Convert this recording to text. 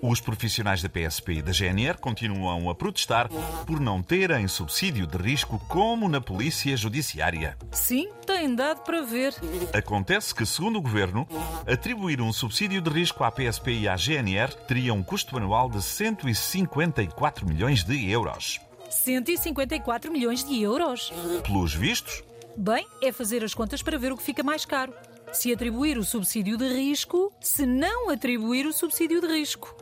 Os profissionais da PSP e da GNR continuam a protestar por não terem subsídio de risco como na Polícia Judiciária. Sim, tem dado para ver. Acontece que, segundo o Governo, atribuir um subsídio de risco à PSP e à GNR teria um custo anual de 154 milhões de euros. 154 milhões de euros. Pelos vistos, Bem, é fazer as contas para ver o que fica mais caro. Se atribuir o subsídio de risco, se não atribuir o subsídio de risco.